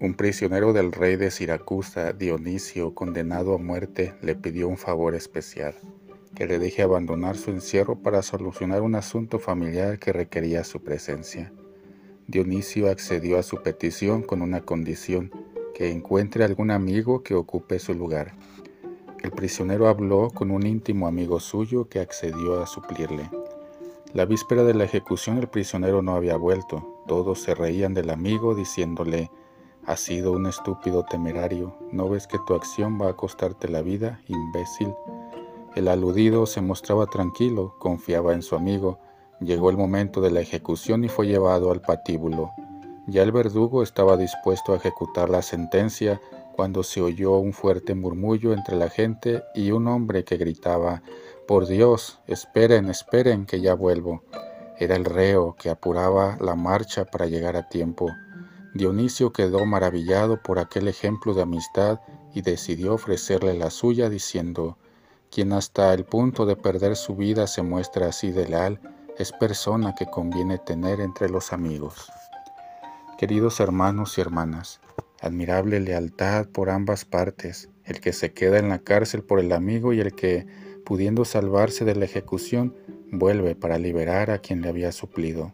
Un prisionero del rey de Siracusa, Dionisio, condenado a muerte, le pidió un favor especial, que le deje abandonar su encierro para solucionar un asunto familiar que requería su presencia. Dionisio accedió a su petición con una condición, que encuentre algún amigo que ocupe su lugar. El prisionero habló con un íntimo amigo suyo que accedió a suplirle. La víspera de la ejecución el prisionero no había vuelto. Todos se reían del amigo diciéndole, Has sido un estúpido temerario, ¿no ves que tu acción va a costarte la vida, imbécil? El aludido se mostraba tranquilo, confiaba en su amigo. Llegó el momento de la ejecución y fue llevado al patíbulo. Ya el verdugo estaba dispuesto a ejecutar la sentencia cuando se oyó un fuerte murmullo entre la gente y un hombre que gritaba, Por Dios, esperen, esperen, que ya vuelvo. Era el reo que apuraba la marcha para llegar a tiempo. Dionisio quedó maravillado por aquel ejemplo de amistad y decidió ofrecerle la suya diciendo, quien hasta el punto de perder su vida se muestra así de leal, es persona que conviene tener entre los amigos. Queridos hermanos y hermanas, admirable lealtad por ambas partes, el que se queda en la cárcel por el amigo y el que, pudiendo salvarse de la ejecución, vuelve para liberar a quien le había suplido.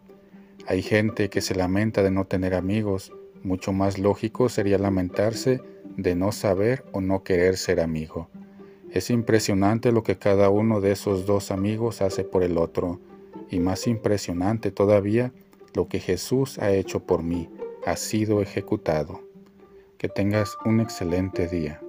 Hay gente que se lamenta de no tener amigos, mucho más lógico sería lamentarse de no saber o no querer ser amigo. Es impresionante lo que cada uno de esos dos amigos hace por el otro, y más impresionante todavía lo que Jesús ha hecho por mí, ha sido ejecutado. Que tengas un excelente día.